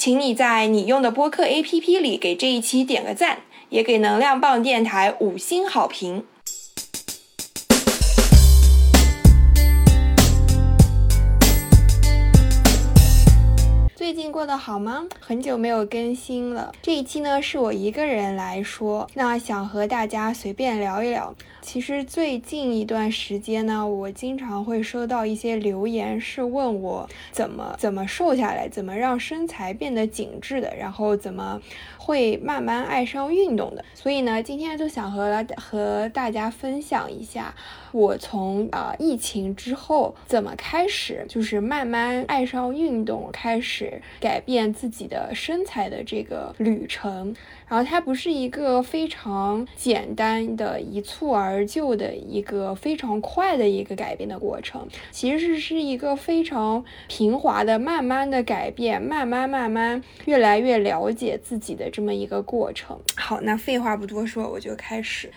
请你在你用的播客 APP 里给这一期点个赞，也给能量棒电台五星好评。最近过得好吗？很久没有更新了，这一期呢是我一个人来说，那想和大家随便聊一聊。其实最近一段时间呢，我经常会收到一些留言，是问我怎么怎么瘦下来，怎么让身材变得紧致的，然后怎么会慢慢爱上运动的。所以呢，今天就想和和大家分享一下，我从啊疫情之后怎么开始，就是慢慢爱上运动，开始改变自己的身材的这个旅程。然后它不是一个非常简单的一蹴而就的一个非常快的一个改变的过程，其实是一个非常平滑的、慢慢的改变，慢慢慢慢越来越了解自己的这么一个过程。好，那废话不多说，我就开始。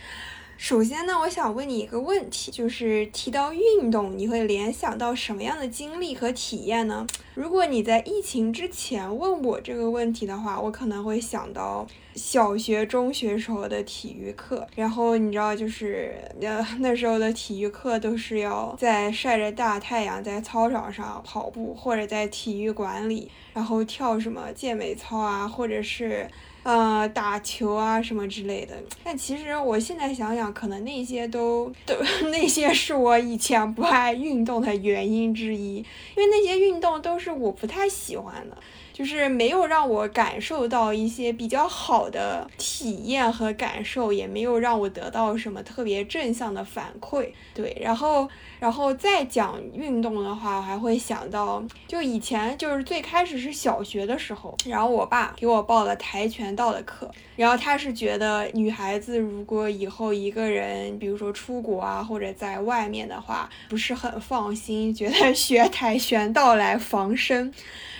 首先呢，我想问你一个问题，就是提到运动，你会联想到什么样的经历和体验呢？如果你在疫情之前问我这个问题的话，我可能会想到小学、中学时候的体育课。然后你知道，就是呃那时候的体育课都是要在晒着大太阳，在操场上跑步，或者在体育馆里，然后跳什么健美操啊，或者是。呃，打球啊什么之类的，但其实我现在想想，可能那些都都 那些是我以前不爱运动的原因之一，因为那些运动都是我不太喜欢的。就是没有让我感受到一些比较好的体验和感受，也没有让我得到什么特别正向的反馈。对，然后，然后再讲运动的话，我还会想到，就以前就是最开始是小学的时候，然后我爸给我报了跆拳道的课，然后他是觉得女孩子如果以后一个人，比如说出国啊或者在外面的话，不是很放心，觉得学跆拳道来防身。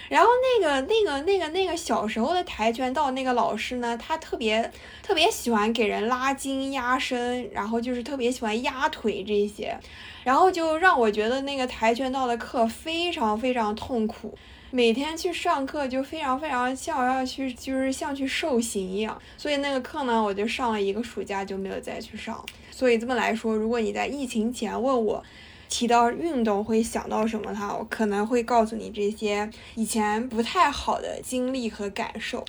然后那个那个那个那个小时候的跆拳道那个老师呢，他特别特别喜欢给人拉筋压身，然后就是特别喜欢压腿这些，然后就让我觉得那个跆拳道的课非常非常痛苦，每天去上课就非常非常像要去就是像去受刑一样，所以那个课呢，我就上了一个暑假就没有再去上。所以这么来说，如果你在疫情前问我。提到运动会想到什么？哈，我可能会告诉你这些以前不太好的经历和感受。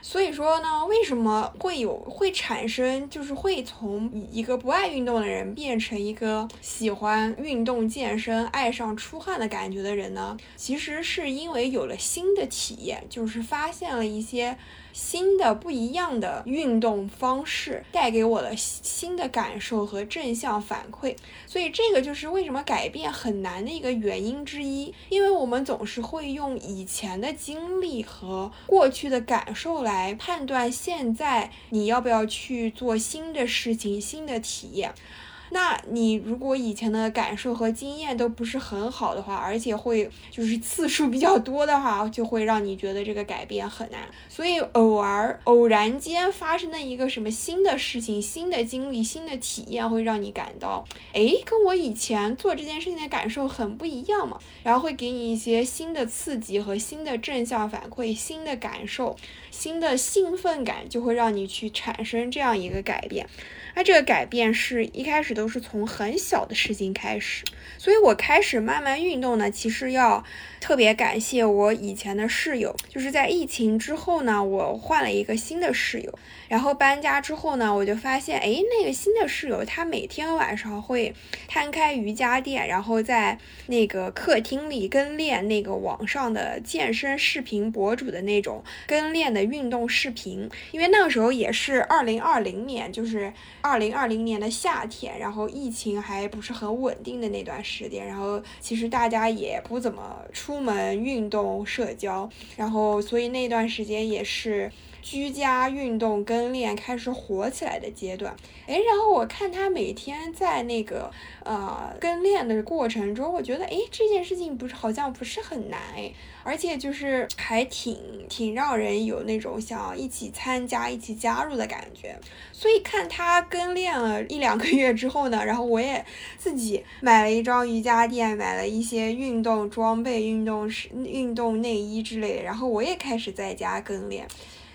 所以说呢，为什么会有会产生，就是会从一个不爱运动的人变成一个喜欢运动健身、爱上出汗的感觉的人呢？其实是因为有了新的体验，就是发现了一些。新的不一样的运动方式带给我了新的感受和正向反馈，所以这个就是为什么改变很难的一个原因之一。因为我们总是会用以前的经历和过去的感受来判断现在你要不要去做新的事情、新的体验。那你如果以前的感受和经验都不是很好的话，而且会就是次数比较多的话，就会让你觉得这个改变很难。所以偶尔偶然间发生的一个什么新的事情、新的经历、新的体验，会让你感到，哎，跟我以前做这件事情的感受很不一样嘛。然后会给你一些新的刺激和新的正向反馈、新的感受、新的兴奋感，就会让你去产生这样一个改变。它这个改变是一开始。都是从很小的事情开始。所以我开始慢慢运动呢，其实要特别感谢我以前的室友，就是在疫情之后呢，我换了一个新的室友，然后搬家之后呢，我就发现，哎，那个新的室友他每天晚上会摊开瑜伽垫，然后在那个客厅里跟练那个网上的健身视频博主的那种跟练的运动视频，因为那个时候也是二零二零年，就是二零二零年的夏天，然后疫情还不是很稳定的那段。时间，然后其实大家也不怎么出出门运动社交，然后所以那段时间也是居家运动跟练开始火起来的阶段。哎，然后我看他每天在那个呃跟练的过程中，我觉得哎这件事情不是好像不是很难哎。而且就是还挺挺让人有那种想要一起参加、一起加入的感觉。所以看他跟练了一两个月之后呢，然后我也自己买了一张瑜伽垫，买了一些运动装备、运动是运动内衣之类的，然后我也开始在家跟练。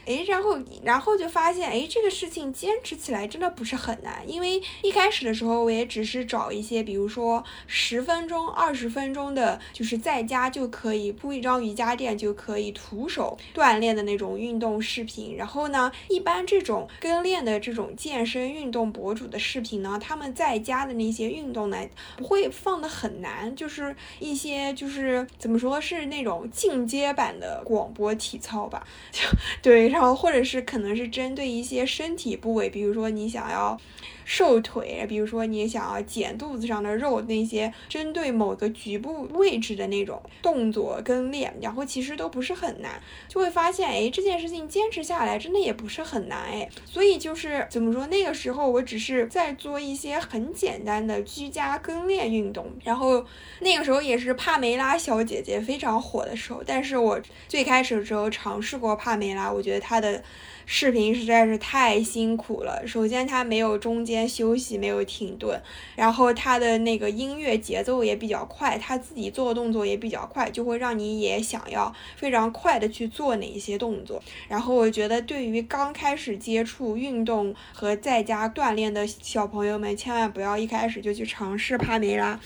哎，然后，然后就发现，哎，这个事情坚持起来真的不是很难，因为一开始的时候，我也只是找一些，比如说十分钟、二十分钟的，就是在家就可以铺一张瑜伽垫就可以徒手锻炼的那种运动视频。然后呢，一般这种跟练的这种健身运动博主的视频呢，他们在家的那些运动呢，不会放的很难，就是一些就是怎么说是那种进阶版的广播体操吧，就对。然后，或者是可能是针对一些身体部位，比如说你想要瘦腿，比如说你想要减肚子上的肉，那些针对某个局部位置的那种动作跟练，然后其实都不是很难，就会发现，哎，这件事情坚持下来真的也不是很难，哎，所以就是怎么说，那个时候我只是在做一些很简单的居家跟练运动，然后那个时候也是帕梅拉小姐姐非常火的时候，但是我最开始的时候尝试过帕梅拉，我觉得。她的视频实在是太辛苦了。首先，他没有中间休息，没有停顿，然后他的那个音乐节奏也比较快，他自己做的动作也比较快，就会让你也想要非常快的去做哪一些动作。然后，我觉得对于刚开始接触运动和在家锻炼的小朋友们，千万不要一开始就去尝试帕梅拉，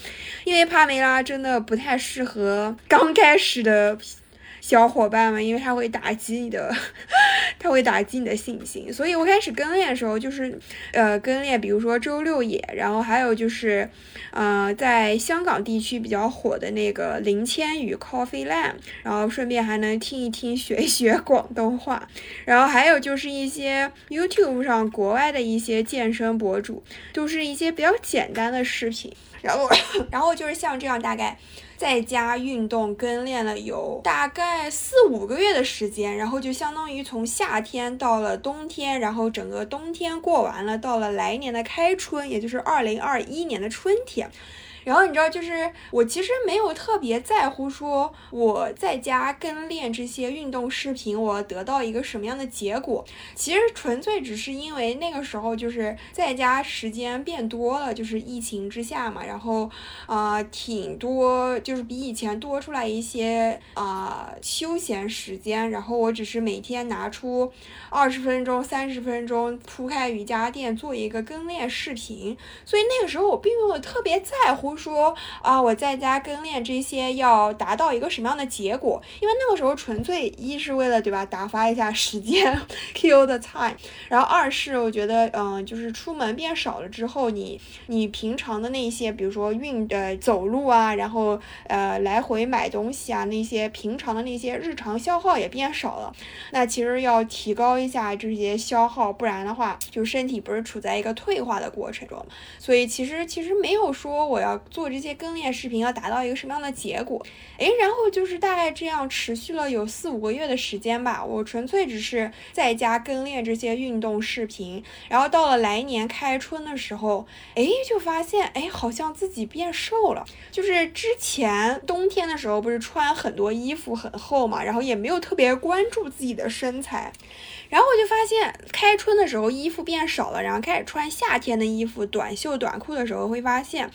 因为帕梅拉真的不太适合刚开始的。小伙伴们，因为它会打击你的，它会打击你的信心，所以我开始跟练的时候就是，呃，跟练，比如说周六野，然后还有就是，呃，在香港地区比较火的那个林千羽 Coffee Land，然后顺便还能听一听学一学广东话，然后还有就是一些 YouTube 上国外的一些健身博主，都是一些比较简单的视频，然后，然后就是像这样大概。在家运动跟练了有大概四五个月的时间，然后就相当于从夏天到了冬天，然后整个冬天过完了，到了来年的开春，也就是二零二一年的春天。然后你知道，就是我其实没有特别在乎说我在家跟练这些运动视频，我得到一个什么样的结果。其实纯粹只是因为那个时候就是在家时间变多了，就是疫情之下嘛，然后啊挺多，就是比以前多出来一些啊休闲时间。然后我只是每天拿出二十分钟、三十分钟铺开瑜伽垫做一个跟练视频，所以那个时候我并没有特别在乎。说啊，我在家跟练这些要达到一个什么样的结果？因为那个时候纯粹一是为了对吧，打发一下时间，kill the time。然后二是我觉得，嗯，就是出门变少了之后，你你平常的那些，比如说运呃走路啊，然后呃来回买东西啊，那些平常的那些日常消耗也变少了。那其实要提高一下这些消耗，不然的话，就身体不是处在一个退化的过程中。所以其实其实没有说我要。做这些跟练视频要达到一个什么样的结果？诶，然后就是大概这样持续了有四五个月的时间吧。我纯粹只是在家跟练这些运动视频，然后到了来年开春的时候，诶，就发现诶，好像自己变瘦了。就是之前冬天的时候不是穿很多衣服很厚嘛，然后也没有特别关注自己的身材。然后我就发现开春的时候衣服变少了，然后开始穿夏天的衣服，短袖短裤的时候会发现。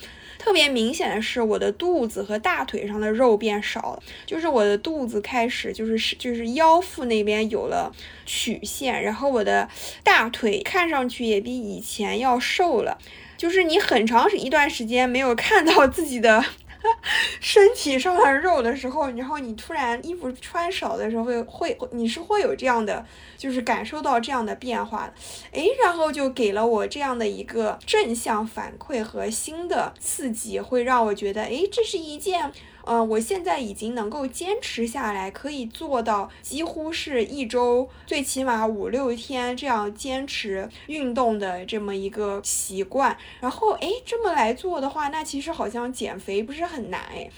特别明显的是，我的肚子和大腿上的肉变少了，就是我的肚子开始就是是就是腰腹那边有了曲线，然后我的大腿看上去也比以前要瘦了，就是你很长一段时间没有看到自己的。身体上的肉的时候，然后你突然衣服穿少的时候，会会你是会有这样的，就是感受到这样的变化的，诶，然后就给了我这样的一个正向反馈和新的刺激，会让我觉得，诶，这是一件。嗯，我现在已经能够坚持下来，可以做到几乎是一周最起码五六天这样坚持运动的这么一个习惯。然后，哎，这么来做的话，那其实好像减肥不是很难哎。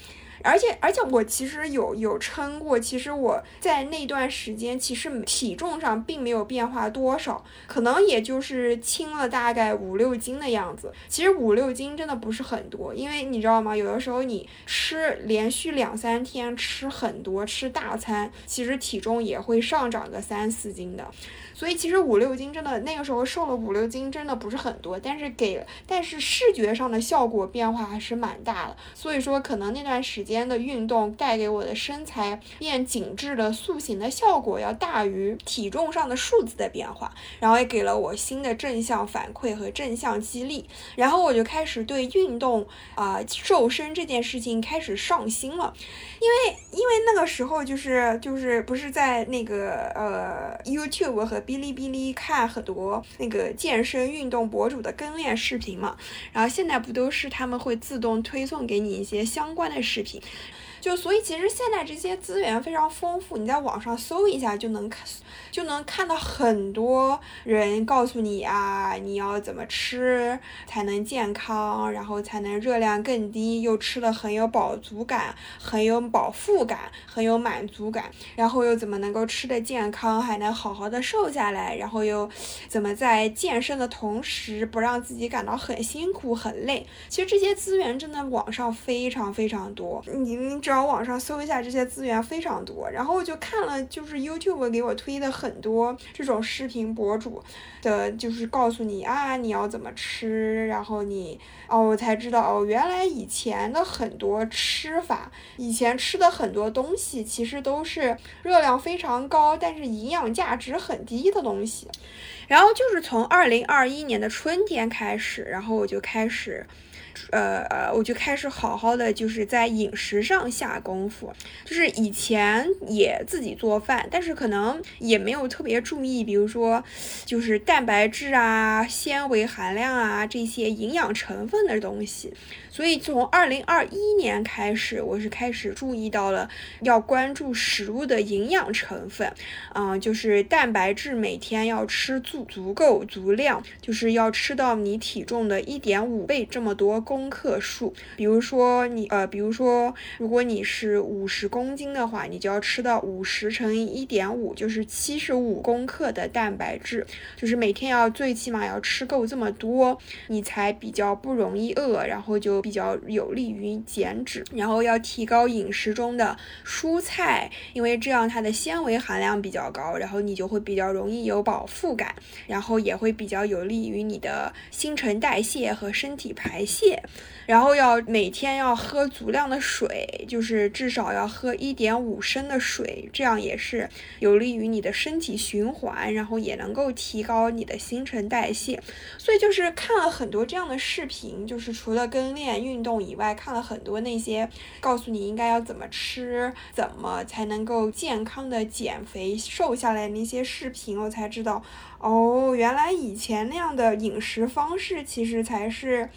而且而且我其实有有称过，其实我在那段时间其实体重上并没有变化多少，可能也就是轻了大概五六斤的样子。其实五六斤真的不是很多，因为你知道吗？有的时候你吃连续两三天吃很多吃大餐，其实体重也会上涨个三四斤的。所以其实五六斤真的那个时候瘦了五六斤真的不是很多，但是给但是视觉上的效果变化还是蛮大的。所以说可能那段时间的运动带给我的身材变紧致的塑形的效果要大于体重上的数字的变化，然后也给了我新的正向反馈和正向激励，然后我就开始对运动啊瘦身这件事情开始上心了，因为因为那个时候就是就是不是在那个呃 YouTube 和哔哩哔哩看很多那个健身运动博主的跟练视频嘛，然后现在不都是他们会自动推送给你一些相关的视频。就所以，其实现在这些资源非常丰富，你在网上搜一下就能看，就能看到很多人告诉你啊，你要怎么吃才能健康，然后才能热量更低，又吃的很有饱足感，很有饱腹感，很有满足感，然后又怎么能够吃的健康，还能好好的瘦下来，然后又怎么在健身的同时不让自己感到很辛苦很累。其实这些资源真的网上非常非常多，你你只。要网上搜一下这些资源非常多，然后我就看了，就是 YouTube 给我推的很多这种视频博主的，就是告诉你啊，你要怎么吃，然后你哦，我才知道哦，原来以前的很多吃法，以前吃的很多东西其实都是热量非常高，但是营养价值很低的东西。然后就是从二零二一年的春天开始，然后我就开始。呃呃，我就开始好好的就是在饮食上下功夫，就是以前也自己做饭，但是可能也没有特别注意，比如说就是蛋白质啊、纤维含量啊这些营养成分的东西。所以从二零二一年开始，我是开始注意到了要关注食物的营养成分，啊，就是蛋白质每天要吃足足够足量，就是要吃到你体重的一点五倍这么多公克数。比如说你呃，比如说如果你是五十公斤的话，你就要吃到五十乘以一点五，就是七十五公克的蛋白质，就是每天要最起码要吃够这么多，你才比较不容易饿，然后就。比较有利于减脂，然后要提高饮食中的蔬菜，因为这样它的纤维含量比较高，然后你就会比较容易有饱腹感，然后也会比较有利于你的新陈代谢和身体排泄。然后要每天要喝足量的水，就是至少要喝一点五升的水，这样也是有利于你的身体循环，然后也能够提高你的新陈代谢。所以就是看了很多这样的视频，就是除了跟练运动以外，看了很多那些告诉你应该要怎么吃，怎么才能够健康的减肥瘦下来那些视频，我才知道，哦，原来以前那样的饮食方式其实才是。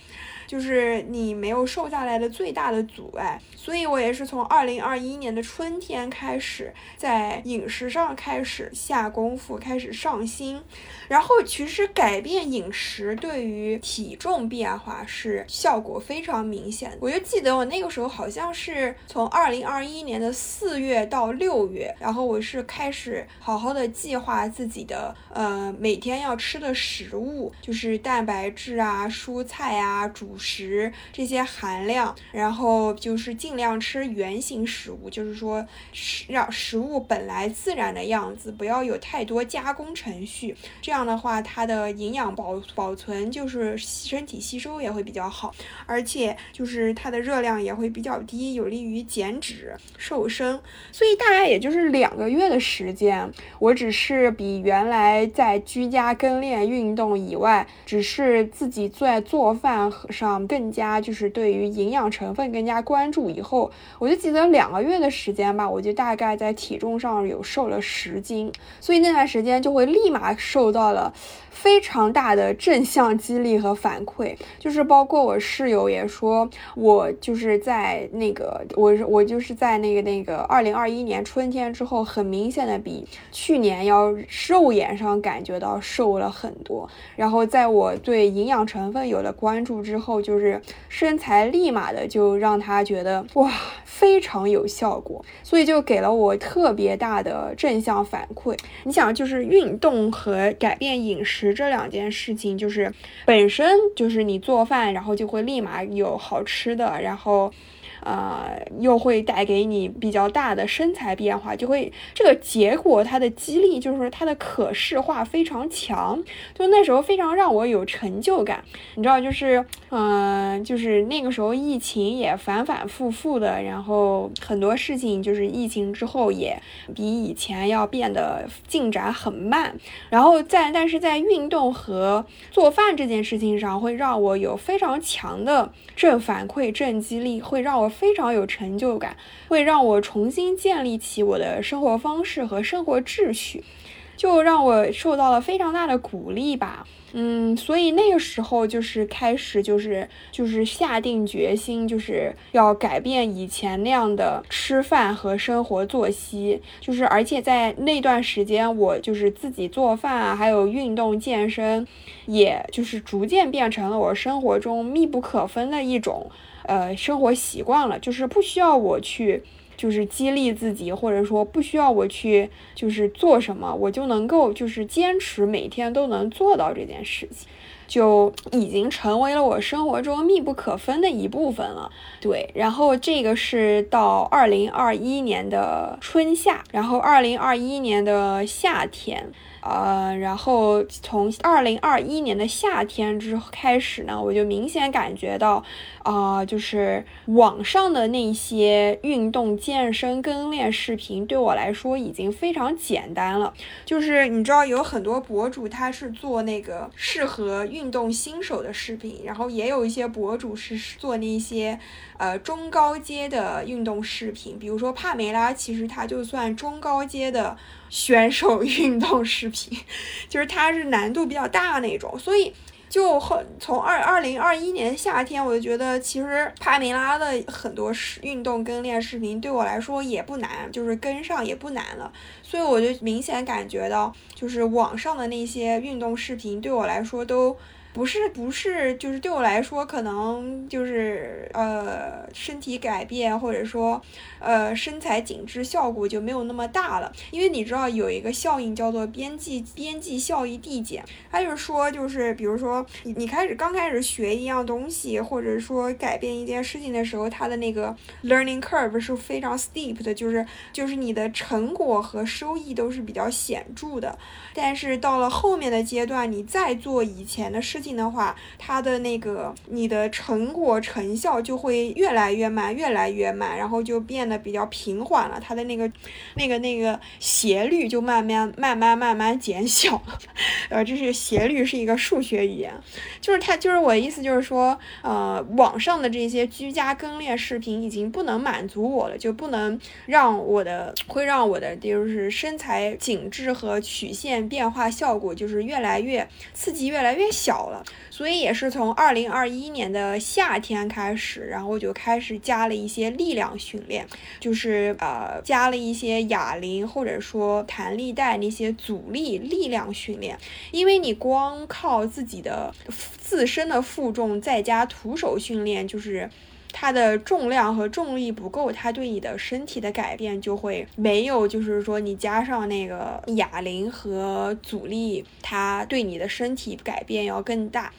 就是你没有瘦下来的最大的阻碍，所以我也是从二零二一年的春天开始，在饮食上开始下功夫，开始上心。然后其实改变饮食对于体重变化是效果非常明显的。我就记得我那个时候好像是从二零二一年的四月到六月，然后我是开始好好的计划自己的呃每天要吃的食物，就是蛋白质啊、蔬菜啊、主食这些含量，然后就是尽量吃原形食物，就是说食让食物本来自然的样子，不要有太多加工程序，这样的话它的营养保保存就是身体吸收也会比较好，而且就是它的热量也会比较低，有利于减脂瘦身。所以大概也就是两个月的时间，我只是比原来在居家跟练运动以外，只是自己在做饭上更加就是对于营养成分更加关注。以后我就记得两个月的时间吧，我就大概在体重上有瘦了十斤，所以那段时间就会立马受到了。非常大的正向激励和反馈，就是包括我室友也说，我就是在那个我我就是在那个那个二零二一年春天之后，很明显的比去年要肉眼上感觉到瘦了很多。然后在我对营养成分有了关注之后，就是身材立马的就让他觉得哇非常有效果，所以就给了我特别大的正向反馈。你想，就是运动和改变饮食。这两件事情就是本身就是你做饭，然后就会立马有好吃的，然后。呃，又会带给你比较大的身材变化，就会这个结果它的激励就是它的可视化非常强，就那时候非常让我有成就感。你知道，就是嗯，就是那个时候疫情也反反复复的，然后很多事情就是疫情之后也比以前要变得进展很慢，然后在但是在运动和做饭这件事情上会让我有非常强的正反馈、正激励，会让我。非常有成就感，会让我重新建立起我的生活方式和生活秩序，就让我受到了非常大的鼓励吧。嗯，所以那个时候就是开始，就是就是下定决心，就是要改变以前那样的吃饭和生活作息，就是而且在那段时间，我就是自己做饭啊，还有运动健身，也就是逐渐变成了我生活中密不可分的一种。呃，生活习惯了，就是不需要我去，就是激励自己，或者说不需要我去，就是做什么，我就能够就是坚持每天都能做到这件事情，就已经成为了我生活中密不可分的一部分了。对，然后这个是到二零二一年的春夏，然后二零二一年的夏天。呃，然后从二零二一年的夏天之后开始呢，我就明显感觉到，啊，就是网上的那些运动健身跟练视频对我来说已经非常简单了。就是你知道有很多博主他是做那个适合运动新手的视频，然后也有一些博主是做那些呃中高阶的运动视频，比如说帕梅拉，其实他就算中高阶的。选手运动视频，就是它是难度比较大那种，所以就很从二二零二一年夏天，我就觉得其实帕梅拉的很多视运动跟练视频对我来说也不难，就是跟上也不难了，所以我就明显感觉到，就是网上的那些运动视频对我来说都。不是不是，就是对我来说，可能就是呃身体改变，或者说呃身材紧致效果就没有那么大了。因为你知道有一个效应叫做边际边际效益递减，它就是说就是比如说你你开始刚开始学一样东西，或者说改变一件事情的时候，它的那个 learning curve 是非常 steep 的，就是就是你的成果和收益都是比较显著的。但是到了后面的阶段，你再做以前的事情。的话，它的那个你的成果成效就会越来越慢，越来越慢，然后就变得比较平缓了。它的那个那个那个斜率就慢慢慢慢慢慢减小了。呃，这是斜率是一个数学语言，就是它就是我的意思就是说，呃，网上的这些居家跟练视频已经不能满足我了，就不能让我的会让我的就是身材紧致和曲线变化效果就是越来越刺激越来越小了。所以也是从二零二一年的夏天开始，然后就开始加了一些力量训练，就是呃加了一些哑铃或者说弹力带那些阻力力量训练。因为你光靠自己的自身的负重再加徒手训练，就是。它的重量和重力不够，它对你的身体的改变就会没有，就是说你加上那个哑铃和阻力，它对你的身体改变要更大。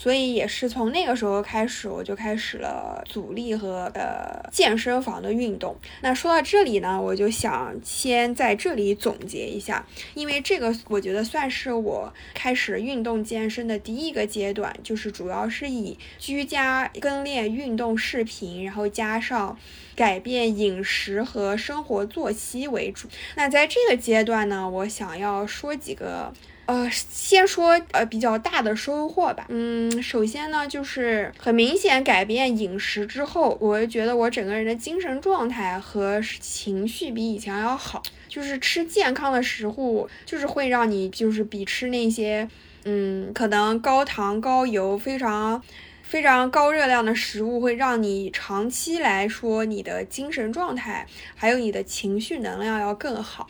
所以也是从那个时候开始，我就开始了阻力和呃健身房的运动。那说到这里呢，我就想先在这里总结一下，因为这个我觉得算是我开始运动健身的第一个阶段，就是主要是以居家跟练运动视频，然后加上改变饮食和生活作息为主。那在这个阶段呢，我想要说几个。呃，先说呃比较大的收获吧。嗯，首先呢，就是很明显改变饮食之后，我就觉得我整个人的精神状态和情绪比以前要好。就是吃健康的食物，就是会让你就是比吃那些嗯可能高糖高油非常非常高热量的食物，会让你长期来说你的精神状态还有你的情绪能量要更好。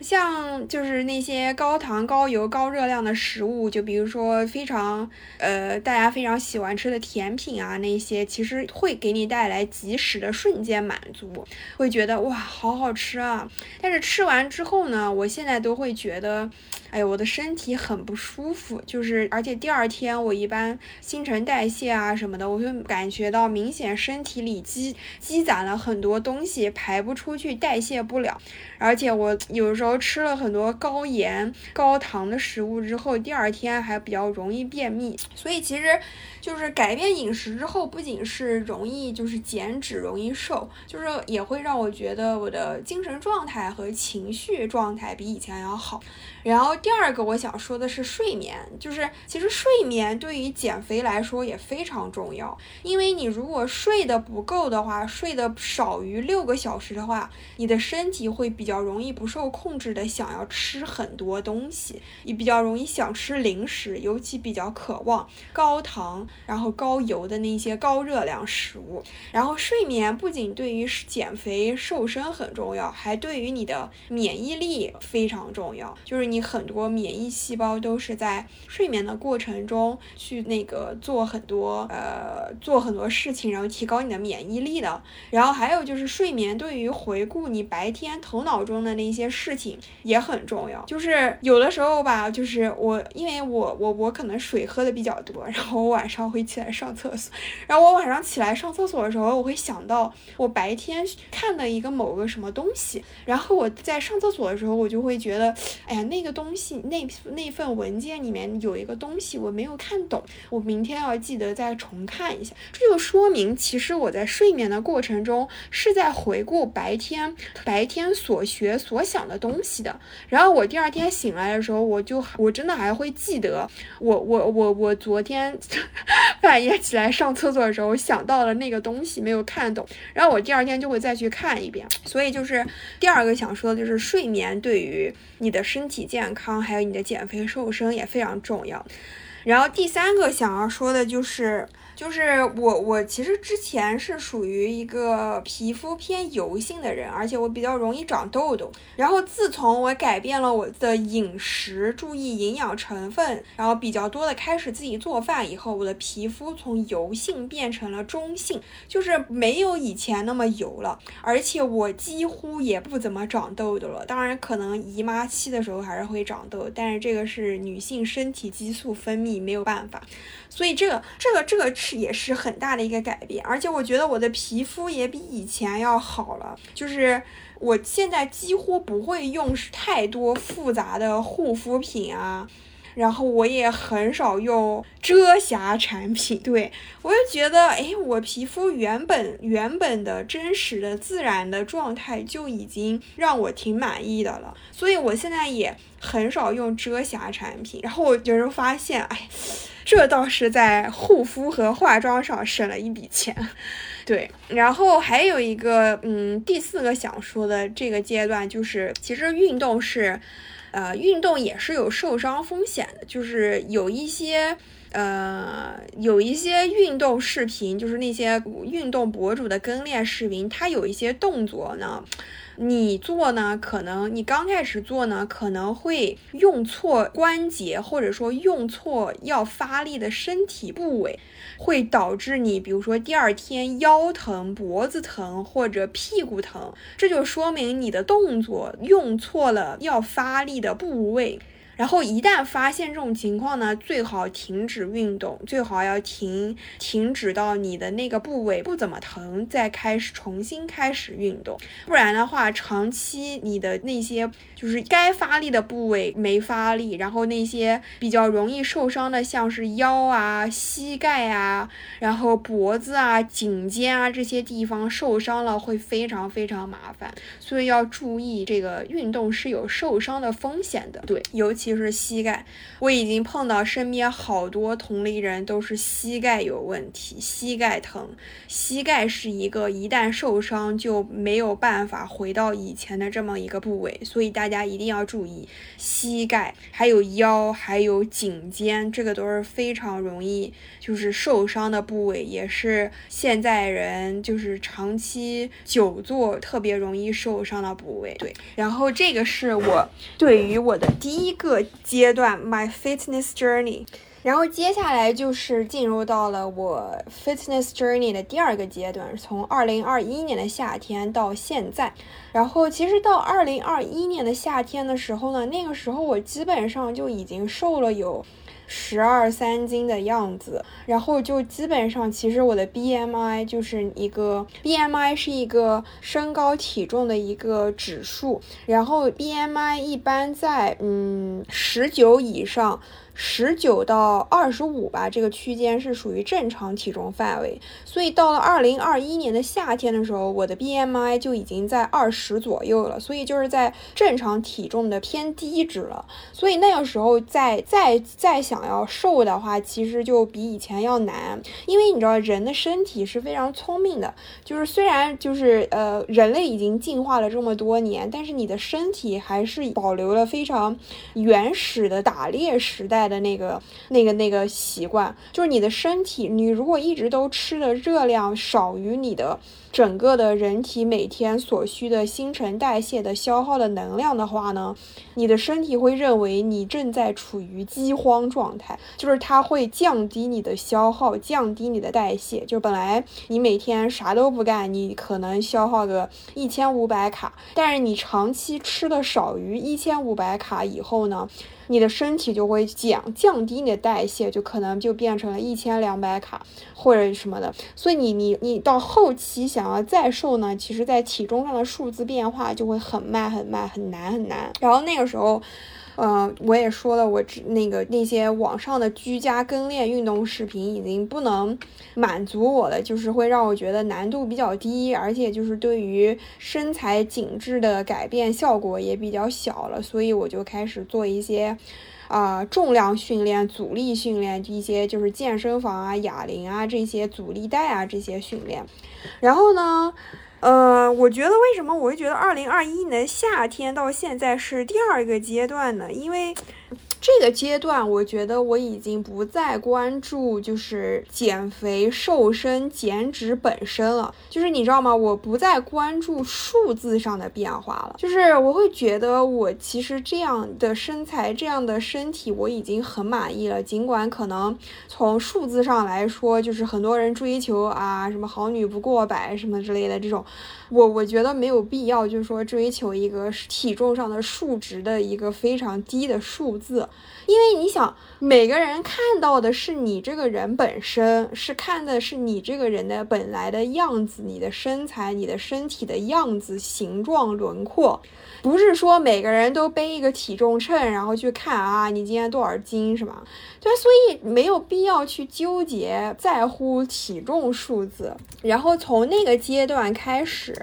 像就是那些高糖、高油、高热量的食物，就比如说非常呃大家非常喜欢吃的甜品啊，那些其实会给你带来即时的瞬间满足，会觉得哇好好吃啊。但是吃完之后呢，我现在都会觉得，哎呦我的身体很不舒服，就是而且第二天我一般新陈代谢啊什么的，我会感觉到明显身体里积积攒了很多东西排不出去，代谢不了。而且我有时候吃了很多高盐、高糖的食物之后，第二天还比较容易便秘。所以其实，就是改变饮食之后，不仅是容易就是减脂、容易瘦，就是也会让我觉得我的精神状态和情绪状态比以前要好。然后第二个我想说的是睡眠，就是其实睡眠对于减肥来说也非常重要，因为你如果睡得不够的话，睡得少于六个小时的话，你的身体会比较容易不受控制的想要吃很多东西，也比较容易想吃零食，尤其比较渴望高糖然后高油的那些高热量食物。然后睡眠不仅对于减肥瘦身很重要，还对于你的免疫力非常重要，就是你。很多免疫细胞都是在睡眠的过程中去那个做很多呃做很多事情，然后提高你的免疫力的。然后还有就是睡眠对于回顾你白天头脑中的那些事情也很重要。就是有的时候吧，就是我因为我我我可能水喝的比较多，然后我晚上会起来上厕所。然后我晚上起来上厕所的时候，我会想到我白天看的一个某个什么东西。然后我在上厕所的时候，我就会觉得，哎呀那。个东西那那份文件里面有一个东西我没有看懂，我明天要记得再重看一下。这就说明其实我在睡眠的过程中是在回顾白天白天所学所想的东西的。然后我第二天醒来的时候，我就我真的还会记得我我我我昨天 半夜起来上厕所的时候想到了那个东西没有看懂，然后我第二天就会再去看一遍。所以就是第二个想说的就是睡眠对于你的身体健。康还有你的减肥瘦身也非常重要，然后第三个想要说的就是。就是我，我其实之前是属于一个皮肤偏油性的人，而且我比较容易长痘痘。然后自从我改变了我的饮食，注意营养成分，然后比较多的开始自己做饭以后，我的皮肤从油性变成了中性，就是没有以前那么油了。而且我几乎也不怎么长痘痘了。当然，可能姨妈期的时候还是会长痘，但是这个是女性身体激素分泌没有办法。所以这个这个这个是也是很大的一个改变，而且我觉得我的皮肤也比以前要好了，就是我现在几乎不会用太多复杂的护肤品啊，然后我也很少用遮瑕产品，对我就觉得，哎，我皮肤原本原本的真实的自然的状态就已经让我挺满意的了，所以我现在也很少用遮瑕产品，然后我就是发现，哎。这倒是在护肤和化妆上省了一笔钱，对。然后还有一个，嗯，第四个想说的这个阶段就是，其实运动是，呃，运动也是有受伤风险的，就是有一些。呃，有一些运动视频，就是那些运动博主的跟练视频，它有一些动作呢。你做呢，可能你刚开始做呢，可能会用错关节，或者说用错要发力的身体部位，会导致你，比如说第二天腰疼、脖子疼或者屁股疼，这就说明你的动作用错了要发力的部位。然后一旦发现这种情况呢，最好停止运动，最好要停停止到你的那个部位不怎么疼，再开始重新开始运动。不然的话，长期你的那些就是该发力的部位没发力，然后那些比较容易受伤的，像是腰啊、膝盖啊，然后脖子啊、颈肩啊这些地方受伤了，会非常非常麻烦。所以要注意，这个运动是有受伤的风险的。对，尤其。就是膝盖，我已经碰到身边好多同龄人都是膝盖有问题，膝盖疼。膝盖是一个一旦受伤就没有办法回到以前的这么一个部位，所以大家一定要注意膝盖，还有腰，还有颈肩，这个都是非常容易就是受伤的部位，也是现在人就是长期久坐特别容易受伤的部位。对，然后这个是我对于我的第一个。阶段，my fitness journey，然后接下来就是进入到了我 fitness journey 的第二个阶段，从二零二一年的夏天到现在。然后其实到二零二一年的夏天的时候呢，那个时候我基本上就已经瘦了有。十二三斤的样子，然后就基本上，其实我的 BMI 就是一个 BMI 是一个身高体重的一个指数，然后 BMI 一般在嗯十九以上。十九到二十五吧，这个区间是属于正常体重范围。所以到了二零二一年的夏天的时候，我的 BMI 就已经在二十左右了，所以就是在正常体重的偏低值了。所以那个时候再再再想要瘦的话，其实就比以前要难，因为你知道人的身体是非常聪明的，就是虽然就是呃人类已经进化了这么多年，但是你的身体还是保留了非常原始的打猎时代的那个、那个、那个习惯，就是你的身体，你如果一直都吃的热量少于你的。整个的人体每天所需的新陈代谢的消耗的能量的话呢，你的身体会认为你正在处于饥荒状态，就是它会降低你的消耗，降低你的代谢。就本来你每天啥都不干，你可能消耗个一千五百卡，但是你长期吃的少于一千五百卡以后呢，你的身体就会降降低你的代谢，就可能就变成了一千两百卡或者什么的。所以你你你到后期想。要，再瘦呢，其实在体重上的数字变化就会很慢很慢，很难很难。然后那个时候，呃，我也说了，我那个那些网上的居家跟练运动视频已经不能满足我了，就是会让我觉得难度比较低，而且就是对于身材紧致的改变效果也比较小了，所以我就开始做一些。啊，重量训练、阻力训练，一些就是健身房啊、哑铃啊这些阻力带啊这些训练。然后呢，呃，我觉得为什么我会觉得二零二一年夏天到现在是第二个阶段呢？因为。这个阶段，我觉得我已经不再关注就是减肥、瘦身、减脂本身了。就是你知道吗？我不再关注数字上的变化了。就是我会觉得我其实这样的身材、这样的身体，我已经很满意了。尽管可能从数字上来说，就是很多人追求啊什么好女不过百什么之类的这种，我我觉得没有必要，就是说追求一个体重上的数值的一个非常低的数字。因为你想，每个人看到的是你这个人本身，是看的是你这个人的本来的样子，你的身材、你的身体的样子、形状、轮廓，不是说每个人都背一个体重秤，然后去看啊，你今天多少斤，是吗？对，所以没有必要去纠结在乎体重数字。然后从那个阶段开始。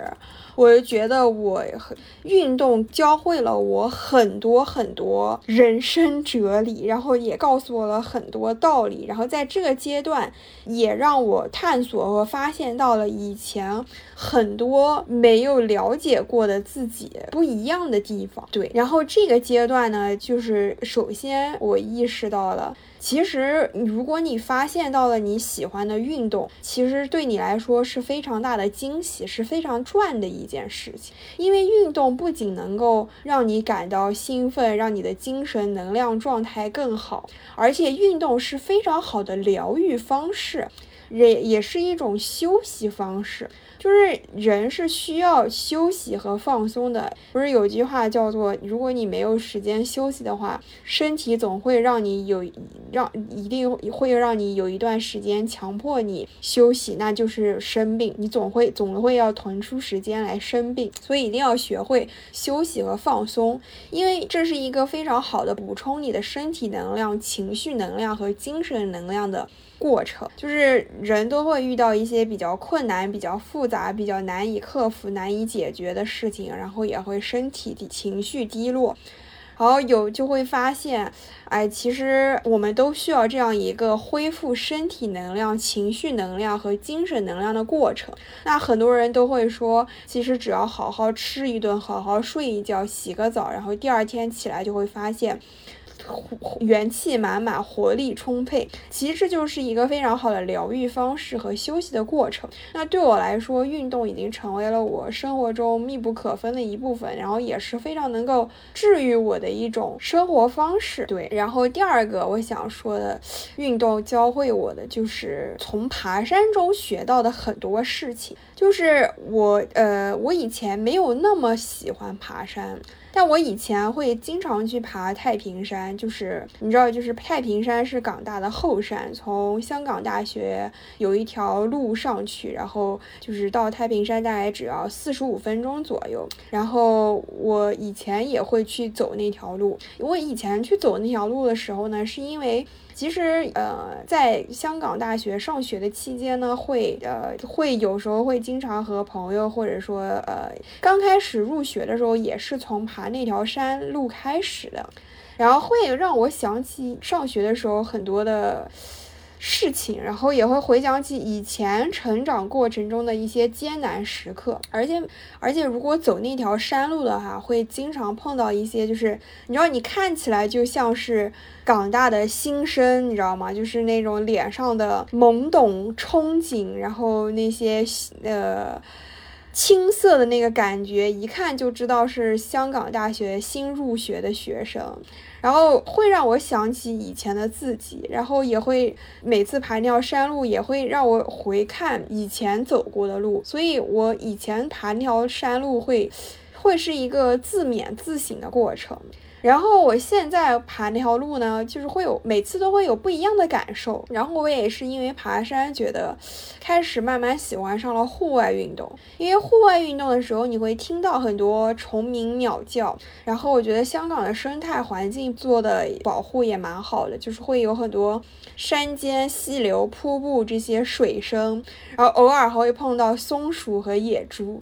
我就觉得我很运动教会了我很多很多人生哲理，然后也告诉我了很多道理，然后在这个阶段也让我探索和发现到了以前很多没有了解过的自己不一样的地方。对，然后这个阶段呢，就是首先我意识到了。其实，如果你发现到了你喜欢的运动，其实对你来说是非常大的惊喜，是非常赚的一件事情。因为运动不仅能够让你感到兴奋，让你的精神能量状态更好，而且运动是非常好的疗愈方式，也也是一种休息方式。就是人是需要休息和放松的，不是有句话叫做，如果你没有时间休息的话，身体总会让你有让一定会让你有一段时间强迫你休息，那就是生病，你总会总会要腾出时间来生病，所以一定要学会休息和放松，因为这是一个非常好的补充你的身体能量、情绪能量和精神能量的。过程就是人都会遇到一些比较困难、比较复杂、比较难以克服、难以解决的事情，然后也会身体的情绪低落，然后有就会发现，哎，其实我们都需要这样一个恢复身体能量、情绪能量和精神能量的过程。那很多人都会说，其实只要好好吃一顿、好好睡一觉、洗个澡，然后第二天起来就会发现。元气满满，活力充沛，其实这就是一个非常好的疗愈方式和休息的过程。那对我来说，运动已经成为了我生活中密不可分的一部分，然后也是非常能够治愈我的一种生活方式。对，然后第二个我想说的，运动教会我的就是从爬山中学到的很多事情。就是我，呃，我以前没有那么喜欢爬山。但我以前会经常去爬太平山，就是你知道，就是太平山是港大的后山，从香港大学有一条路上去，然后就是到太平山大概只要四十五分钟左右。然后我以前也会去走那条路，我以前去走那条路的时候呢，是因为。其实，呃，在香港大学上学的期间呢，会，呃，会有时候会经常和朋友，或者说，呃，刚开始入学的时候，也是从爬那条山路开始的，然后会让我想起上学的时候很多的。事情，然后也会回想起以前成长过程中的一些艰难时刻，而且而且如果走那条山路的话，会经常碰到一些，就是你知道，你看起来就像是港大的新生，你知道吗？就是那种脸上的懵懂憧憬，然后那些呃青涩的那个感觉，一看就知道是香港大学新入学的学生。然后会让我想起以前的自己，然后也会每次爬那条山路，也会让我回看以前走过的路，所以我以前爬那条山路会，会是一个自勉自省的过程。然后我现在爬那条路呢，就是会有每次都会有不一样的感受。然后我也是因为爬山，觉得开始慢慢喜欢上了户外运动。因为户外运动的时候，你会听到很多虫鸣鸟叫。然后我觉得香港的生态环境做的保护也蛮好的，就是会有很多山间溪流、瀑布这些水声，然后偶尔还会碰到松鼠和野猪。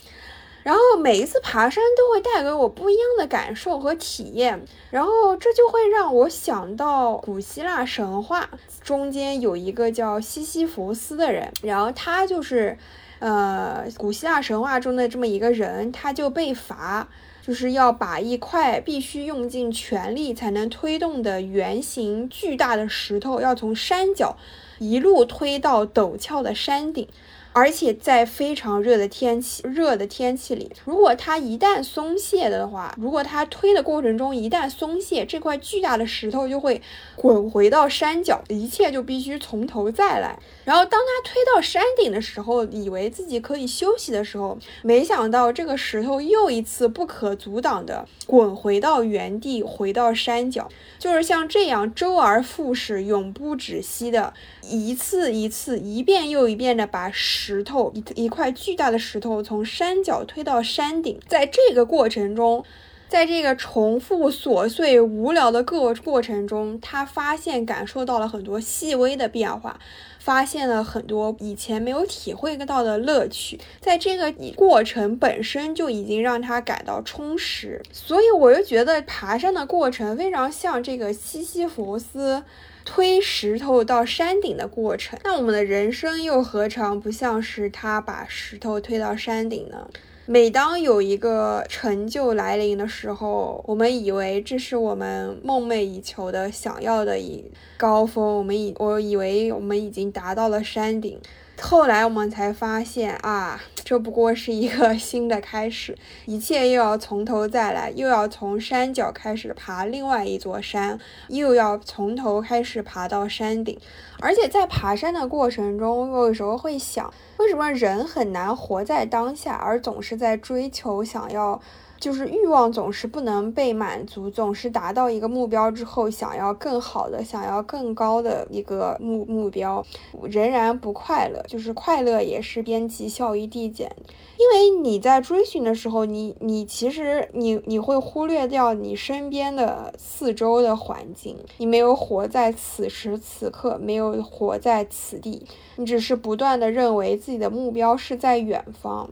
然后每一次爬山都会带给我不一样的感受和体验，然后这就会让我想到古希腊神话中间有一个叫西西弗斯的人，然后他就是，呃，古希腊神话中的这么一个人，他就被罚，就是要把一块必须用尽全力才能推动的圆形巨大的石头，要从山脚一路推到陡峭的山顶。而且在非常热的天气，热的天气里，如果它一旦松懈的话，如果它推的过程中一旦松懈，这块巨大的石头就会滚回到山脚，一切就必须从头再来。然后当他推到山顶的时候，以为自己可以休息的时候，没想到这个石头又一次不可阻挡的滚回到原地，回到山脚，就是像这样周而复始、永不止息的，一次一次、一遍又一遍的把石。头一一块巨大的石头从山脚推到山顶，在这个过程中，在这个重复琐碎无聊的过过程中，他发现感受到了很多细微的变化，发现了很多以前没有体会到的乐趣，在这个过程本身就已经让他感到充实，所以我又觉得爬山的过程非常像这个西西弗斯。推石头到山顶的过程，那我们的人生又何尝不像是他把石头推到山顶呢？每当有一个成就来临的时候，我们以为这是我们梦寐以求的、想要的一高峰，我们以我以为我们已经达到了山顶。后来我们才发现啊，这不过是一个新的开始，一切又要从头再来，又要从山脚开始爬另外一座山，又要从头开始爬到山顶。而且在爬山的过程中，我有时候会想，为什么人很难活在当下，而总是在追求想要。就是欲望总是不能被满足，总是达到一个目标之后，想要更好的，想要更高的一个目目标，仍然不快乐。就是快乐也是边际效益递减，因为你在追寻的时候，你你其实你你会忽略掉你身边的四周的环境，你没有活在此时此刻，没有活在此地，你只是不断的认为自己的目标是在远方。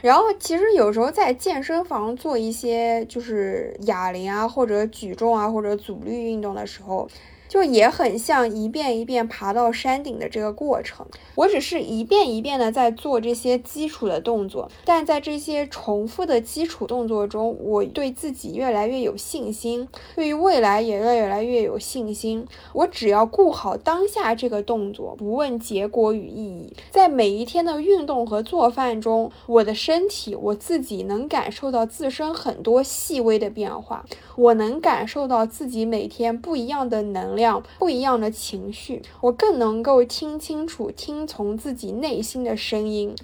然后其实有时候在健身房做一些就是哑铃啊，或者举重啊，或者阻力运动的时候。就也很像一遍一遍爬到山顶的这个过程，我只是一遍一遍的在做这些基础的动作，但在这些重复的基础动作中，我对自己越来越有信心，对于未来也越来越有信心。我只要顾好当下这个动作，不问结果与意义，在每一天的运动和做饭中，我的身体我自己能感受到自身很多细微的变化，我能感受到自己每天不一样的能量。不一样的情绪，我更能够听清楚、听从自己内心的声音。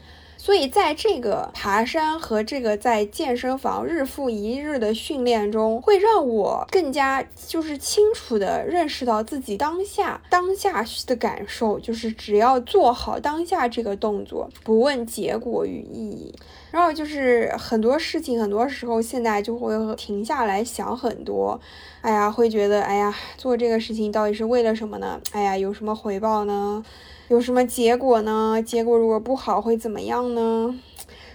所以，在这个爬山和这个在健身房日复一日的训练中，会让我更加就是清楚的认识到自己当下当下的感受，就是只要做好当下这个动作，不问结果与意义。然后就是很多事情，很多时候现在就会停下来想很多，哎呀，会觉得，哎呀，做这个事情到底是为了什么呢？哎呀，有什么回报呢？有什么结果呢？结果如果不好会怎么样呢？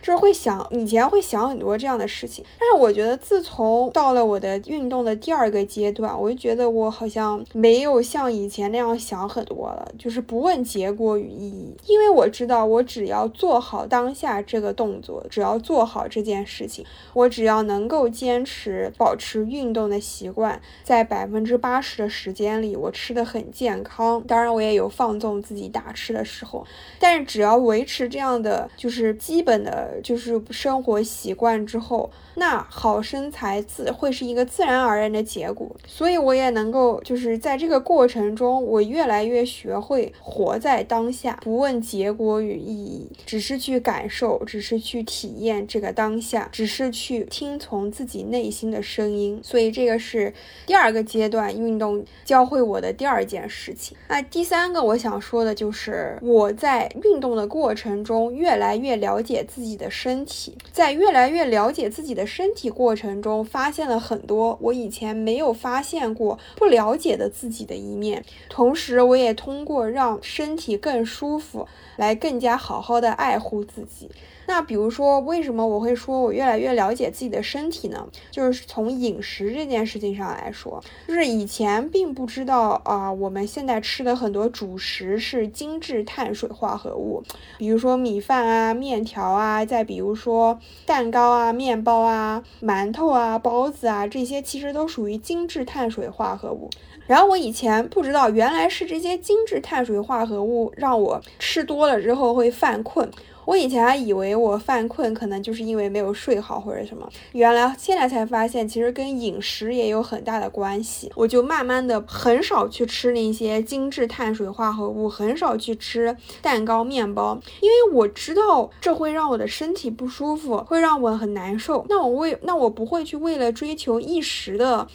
就是会想，以前会想很多这样的事情，但是我觉得自从到了我的运动的第二个阶段，我就觉得我好像没有像以前那样想很多了，就是不问结果与意义，因为我知道我只要做好当下这个动作，只要做好这件事情，我只要能够坚持保持运动的习惯，在百分之八十的时间里，我吃的很健康，当然我也有放纵自己大吃的时候，但是只要维持这样的就是基本的。就是生活习惯之后。那好身材自会是一个自然而然的结果，所以我也能够就是在这个过程中，我越来越学会活在当下，不问结果与意义，只是去感受，只是去体验这个当下，只是去听从自己内心的声音。所以这个是第二个阶段运动教会我的第二件事情。那第三个我想说的就是我在运动的过程中越来越了解自己的身体，在越来越了解自己的。身体过程中发现了很多我以前没有发现过、不了解的自己的一面，同时我也通过让身体更舒服，来更加好好的爱护自己。那比如说，为什么我会说我越来越了解自己的身体呢？就是从饮食这件事情上来说，就是以前并不知道啊，我们现在吃的很多主食是精致碳水化合物，比如说米饭啊、面条啊，再比如说蛋糕啊、面包啊、馒头啊、包子啊，这些其实都属于精致碳水化合物。然后我以前不知道，原来是这些精致碳水化合物让我吃多了之后会犯困。我以前还以为我犯困可能就是因为没有睡好或者什么，原来现在才发现，其实跟饮食也有很大的关系。我就慢慢的很少去吃那些精致碳水化合物，很少去吃蛋糕、面包，因为我知道这会让我的身体不舒服，会让我很难受。那我为那我不会去为了追求一时的。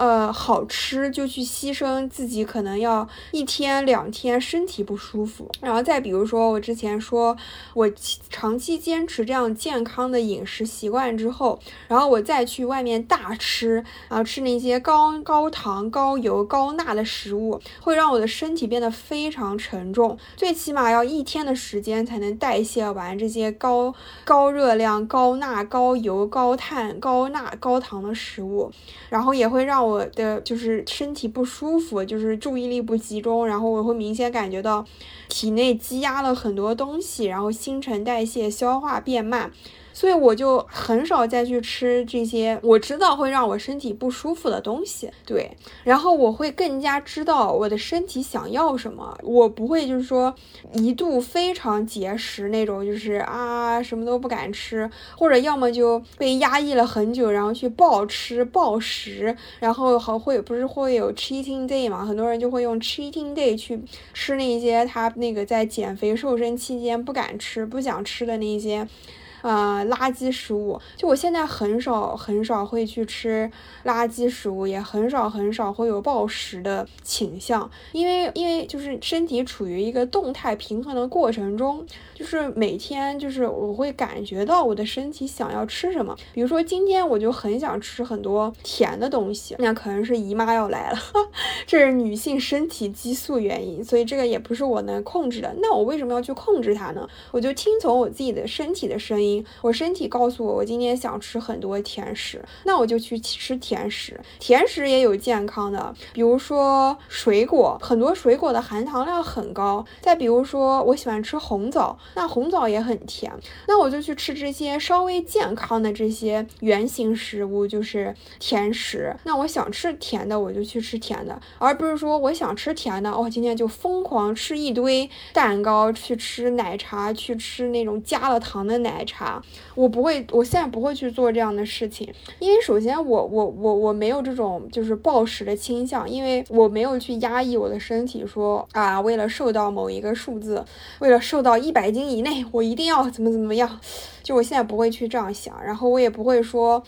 呃，好吃就去牺牲自己，可能要一天两天身体不舒服。然后再比如说，我之前说我长期坚持这样健康的饮食习惯之后，然后我再去外面大吃，然后吃那些高高糖、高油、高钠的食物，会让我的身体变得非常沉重，最起码要一天的时间才能代谢完这些高高热量、高钠、高油、高碳、高钠、高糖的食物，然后也会让。我我的就是身体不舒服，就是注意力不集中，然后我会明显感觉到体内积压了很多东西，然后新陈代谢、消化变慢。所以我就很少再去吃这些我知道会让我身体不舒服的东西。对，然后我会更加知道我的身体想要什么，我不会就是说一度非常节食那种，就是啊什么都不敢吃，或者要么就被压抑了很久，然后去暴吃暴食，然后还会不是会有 cheating day 嘛？很多人就会用 cheating day 去吃那些他那个在减肥瘦身期间不敢吃、不想吃的那些。呃，垃圾食物，就我现在很少很少会去吃垃圾食物，也很少很少会有暴食的倾向，因为因为就是身体处于一个动态平衡的过程中，就是每天就是我会感觉到我的身体想要吃什么，比如说今天我就很想吃很多甜的东西，那可能是姨妈要来了，这是女性身体激素原因，所以这个也不是我能控制的，那我为什么要去控制它呢？我就听从我自己的身体的声音。我身体告诉我，我今天想吃很多甜食，那我就去吃甜食。甜食也有健康的，比如说水果，很多水果的含糖量很高。再比如说，我喜欢吃红枣，那红枣也很甜，那我就去吃这些稍微健康的这些原型食物，就是甜食。那我想吃甜的，我就去吃甜的，而不是说我想吃甜的，哦，今天就疯狂吃一堆蛋糕，去吃奶茶，去吃那种加了糖的奶茶。啊，我不会，我现在不会去做这样的事情，因为首先我我我我没有这种就是暴食的倾向，因为我没有去压抑我的身体，说啊，为了瘦到某一个数字，为了瘦到一百斤以内，我一定要怎么怎么样，就我现在不会去这样想，然后我也不会说。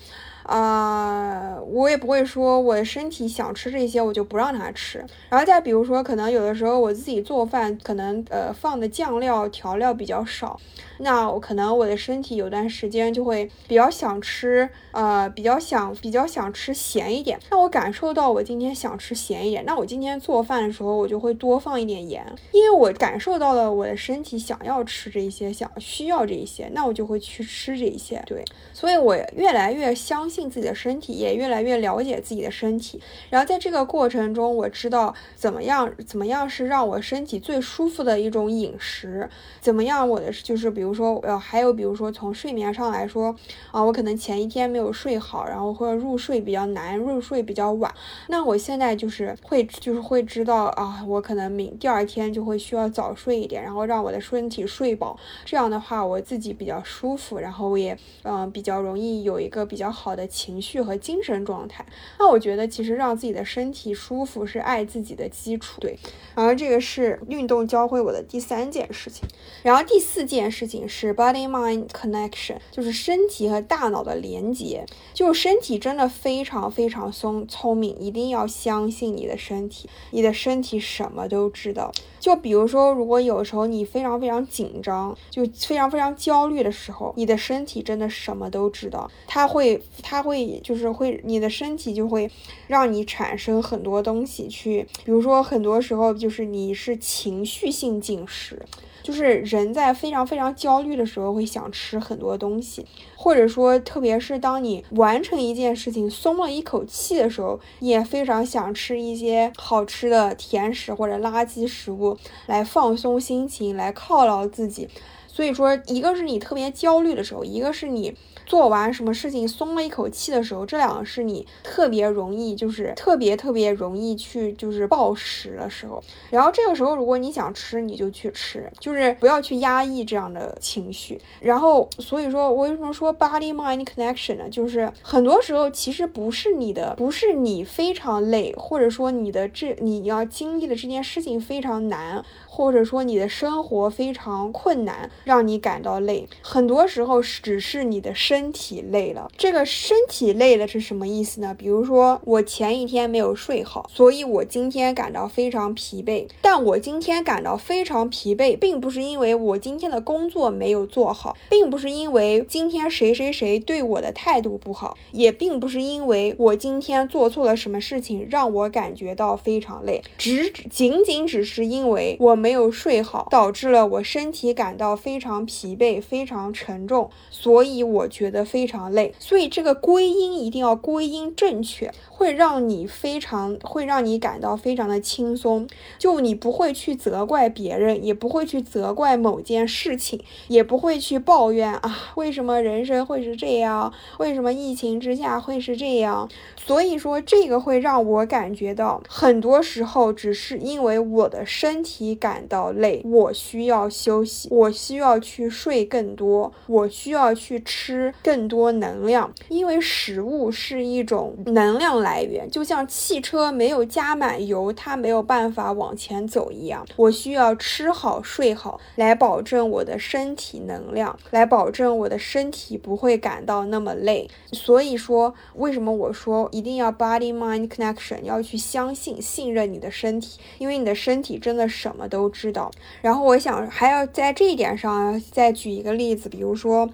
啊，我也不会说我的身体想吃这些，我就不让他吃。然后再比如说，可能有的时候我自己做饭，可能呃放的酱料调料比较少，那我可能我的身体有段时间就会比较想吃，呃比较想比较想吃咸一点。那我感受到我今天想吃咸一点，那我今天做饭的时候我就会多放一点盐，因为我感受到了我的身体想要吃这些，想需要这些，那我就会去吃这些。对，所以我越来越相。信自己的身体，也越来越了解自己的身体。然后在这个过程中，我知道怎么样，怎么样是让我身体最舒服的一种饮食。怎么样，我的就是，比如说，呃，还有比如说从睡眠上来说，啊，我可能前一天没有睡好，然后或者入睡比较难，入睡比较晚。那我现在就是会，就是会知道啊，我可能明第二天就会需要早睡一点，然后让我的身体睡饱。这样的话，我自己比较舒服，然后我也嗯比较容易有一个比较好的。情绪和精神状态，那我觉得其实让自己的身体舒服是爱自己的基础。对，然后这个是运动教会我的第三件事情。然后第四件事情是 body mind connection，就是身体和大脑的连接。就身体真的非常非常聪聪明，一定要相信你的身体，你的身体什么都知道。就比如说，如果有时候你非常非常紧张，就非常非常焦虑的时候，你的身体真的什么都知道，它会。它会就是会，你的身体就会让你产生很多东西去，比如说很多时候就是你是情绪性进食，就是人在非常非常焦虑的时候会想吃很多东西，或者说特别是当你完成一件事情松了一口气的时候，也非常想吃一些好吃的甜食或者垃圾食物来放松心情，来犒劳自己。所以说，一个是你特别焦虑的时候，一个是你。做完什么事情松了一口气的时候，这两个是你特别容易，就是特别特别容易去就是暴食的时候。然后这个时候，如果你想吃，你就去吃，就是不要去压抑这样的情绪。然后，所以说我为什么说 body mind connection 呢？就是很多时候其实不是你的，不是你非常累，或者说你的这你要经历的这件事情非常难。或者说你的生活非常困难，让你感到累，很多时候只是你的身体累了。这个身体累了是什么意思呢？比如说我前一天没有睡好，所以我今天感到非常疲惫。但我今天感到非常疲惫，并不是因为我今天的工作没有做好，并不是因为今天谁谁谁对我的态度不好，也并不是因为我今天做错了什么事情让我感觉到非常累，只仅仅只是因为我。没有睡好，导致了我身体感到非常疲惫、非常沉重，所以我觉得非常累。所以这个归因一定要归因正确，会让你非常会让你感到非常的轻松。就你不会去责怪别人，也不会去责怪某件事情，也不会去抱怨啊，为什么人生会是这样？为什么疫情之下会是这样？所以说，这个会让我感觉到，很多时候只是因为我的身体感感到累，我需要休息，我需要去睡更多，我需要去吃更多能量，因为食物是一种能量来源，就像汽车没有加满油，它没有办法往前走一样。我需要吃好睡好，来保证我的身体能量，来保证我的身体不会感到那么累。所以说，为什么我说？一定要 body mind connection，要去相信、信任你的身体，因为你的身体真的什么都都知道。然后我想还要在这一点上再举一个例子，比如说。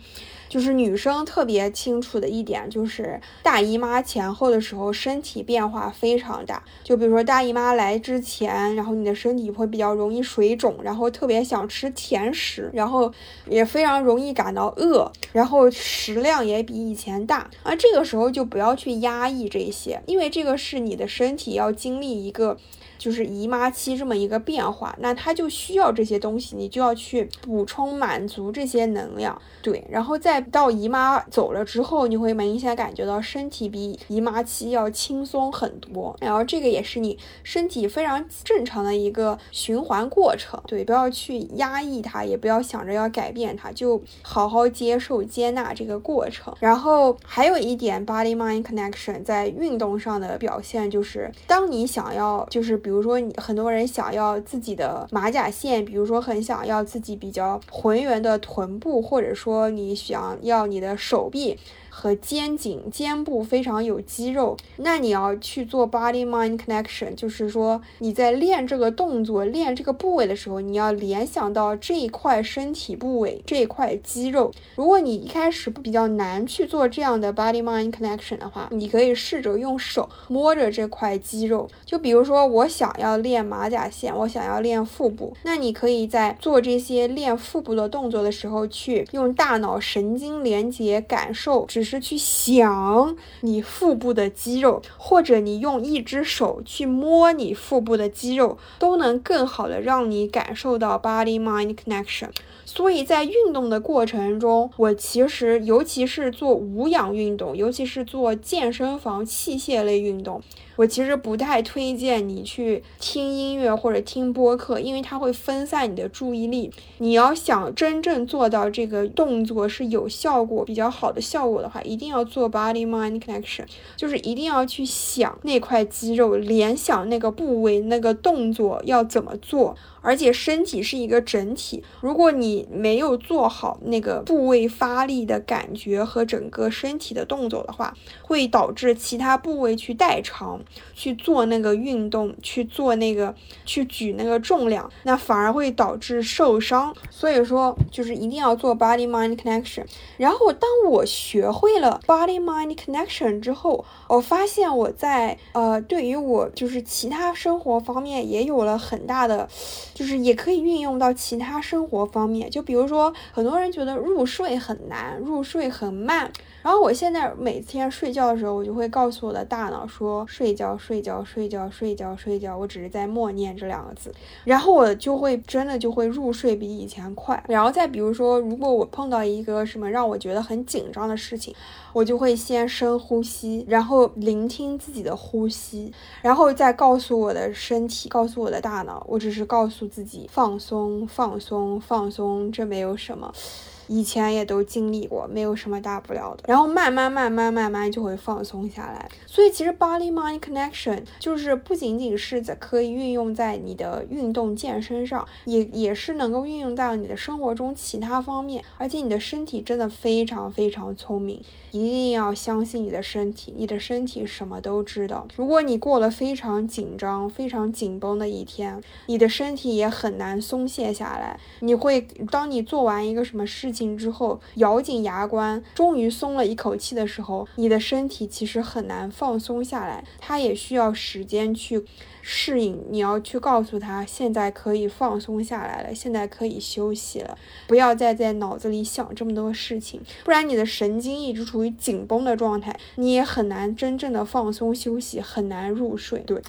就是女生特别清楚的一点，就是大姨妈前后的时候，身体变化非常大。就比如说大姨妈来之前，然后你的身体会比较容易水肿，然后特别想吃甜食，然后也非常容易感到饿，然后食量也比以前大。啊，这个时候就不要去压抑这些，因为这个是你的身体要经历一个。就是姨妈期这么一个变化，那它就需要这些东西，你就要去补充满足这些能量，对，然后再到姨妈走了之后，你会明显感觉到身体比姨妈期要轻松很多，然后这个也是你身体非常正常的一个循环过程，对，不要去压抑它，也不要想着要改变它，就好好接受接纳这个过程。然后还有一点，body mind connection 在运动上的表现就是，当你想要就是。比如说，你很多人想要自己的马甲线，比如说很想要自己比较浑圆的臀部，或者说你想要你的手臂。和肩颈、肩部非常有肌肉，那你要去做 body mind connection，就是说你在练这个动作、练这个部位的时候，你要联想到这一块身体部位、这一块肌肉。如果你一开始比较难去做这样的 body mind connection 的话，你可以试着用手摸着这块肌肉。就比如说，我想要练马甲线，我想要练腹部，那你可以在做这些练腹部的动作的时候，去用大脑神经连接感受，只是去想你腹部的肌肉，或者你用一只手去摸你腹部的肌肉，都能更好的让你感受到 body mind connection。所以在运动的过程中，我其实尤其是做无氧运动，尤其是做健身房器械类运动。我其实不太推荐你去听音乐或者听播客，因为它会分散你的注意力。你要想真正做到这个动作是有效果、比较好的效果的话，一定要做 body mind connection，就是一定要去想那块肌肉，联想那个部位、那个动作要怎么做。而且身体是一个整体，如果你没有做好那个部位发力的感觉和整个身体的动作的话，会导致其他部位去代偿，去做那个运动，去做那个去举那个重量，那反而会导致受伤。所以说，就是一定要做 body mind connection。然后，当我学会了 body mind connection 之后，我发现我在呃，对于我就是其他生活方面也有了很大的。就是也可以运用到其他生活方面，就比如说，很多人觉得入睡很难，入睡很慢。然后我现在每天睡觉的时候，我就会告诉我的大脑说：睡觉，睡觉，睡觉，睡觉，睡觉。我只是在默念这两个字，然后我就会真的就会入睡比以前快。然后再比如说，如果我碰到一个什么让我觉得很紧张的事情，我就会先深呼吸，然后聆听自己的呼吸，然后再告诉我的身体，告诉我的大脑，我只是告诉。自己放松，放松，放松，这没有什么，以前也都经历过，没有什么大不了的。然后慢慢慢慢慢慢就会放松下来。所以其实 body mind connection 就是不仅仅是在可以运用在你的运动健身上，也也是能够运用到你的生活中其他方面。而且你的身体真的非常非常聪明。一定要相信你的身体，你的身体什么都知道。如果你过了非常紧张、非常紧绷的一天，你的身体也很难松懈下来。你会，当你做完一个什么事情。之后，咬紧牙关，终于松了一口气的时候，你的身体其实很难放松下来，它也需要时间去。适应，你要去告诉他，现在可以放松下来了，现在可以休息了，不要再在脑子里想这么多事情，不然你的神经一直处于紧绷的状态，你也很难真正的放松休息，很难入睡。对。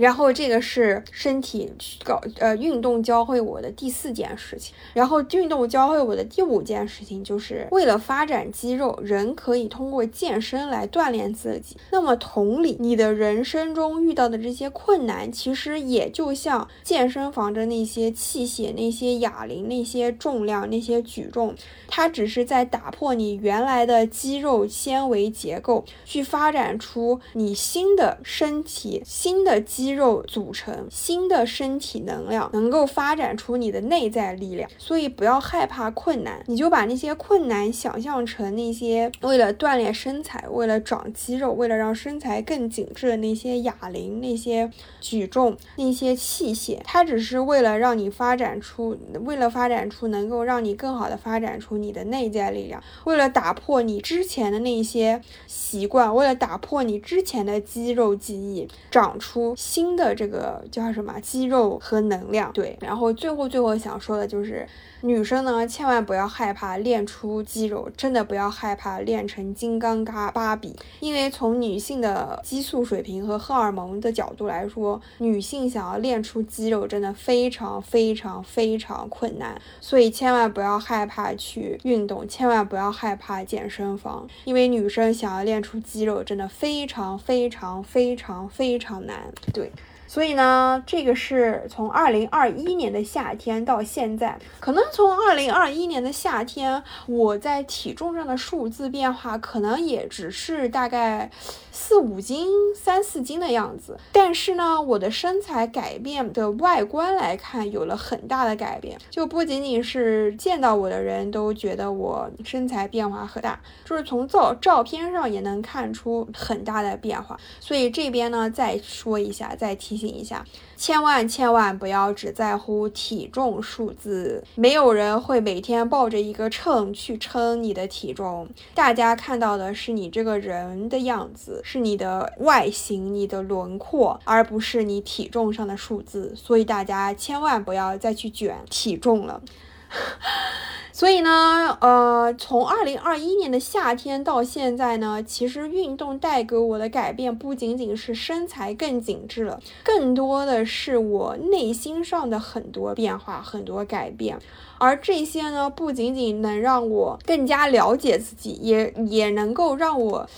然后这个是身体搞呃运动教会我的第四件事情，然后运动教会我的第五件事情就是为了发展肌肉，人可以通过健身来锻炼自己。那么同理，你的人生中遇到的这些困难，其实也就像健身房的那些器械、那些哑铃、那些重量、那些举重，它只是在打破你原来的肌肉纤维结构，去发展出你新的身体、新的肌。肌肉组成新的身体能量，能够发展出你的内在力量。所以不要害怕困难，你就把那些困难想象成那些为了锻炼身材、为了长肌肉、为了让身材更紧致的那些哑铃、那些举重、那些器械。它只是为了让你发展出，为了发展出能够让你更好的发展出你的内在力量，为了打破你之前的那些习惯，为了打破你之前的肌肉记忆，长出新。的这个叫什么肌肉和能量，对。然后最后最后想说的就是。女生呢，千万不要害怕练出肌肉，真的不要害怕练成金刚嘎芭比，因为从女性的激素水平和荷尔蒙的角度来说，女性想要练出肌肉真的非常非常非常困难，所以千万不要害怕去运动，千万不要害怕健身房，因为女生想要练出肌肉真的非常非常非常非常难，对。所以呢，这个是从二零二一年的夏天到现在，可能从二零二一年的夏天，我在体重上的数字变化可能也只是大概四五斤、三四斤的样子。但是呢，我的身材改变的外观来看，有了很大的改变，就不仅仅是见到我的人都觉得我身材变化很大，就是从照照片上也能看出很大的变化。所以这边呢，再说一下，再提。醒一下，千万千万不要只在乎体重数字，没有人会每天抱着一个秤去称你的体重，大家看到的是你这个人的样子，是你的外形、你的轮廓，而不是你体重上的数字。所以大家千万不要再去卷体重了。所以呢，呃，从二零二一年的夏天到现在呢，其实运动带给我的改变不仅仅是身材更紧致了，更多的是我内心上的很多变化、很多改变。而这些呢，不仅仅能让我更加了解自己，也也能够让我。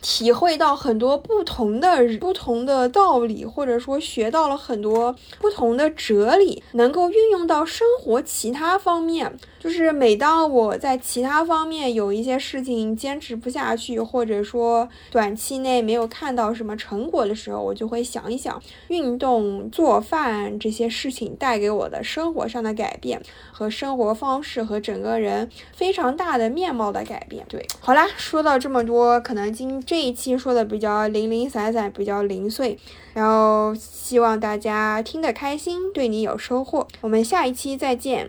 体会到很多不同的不同的道理，或者说学到了很多不同的哲理，能够运用到生活其他方面。就是每当我在其他方面有一些事情坚持不下去，或者说短期内没有看到什么成果的时候，我就会想一想运动、做饭这些事情带给我的生活上的改变和生活方式和整个人非常大的面貌的改变。对，好啦，说到这么多，可能今这这一期说的比较零零散散，比较零碎，然后希望大家听得开心，对你有收获。我们下一期再见。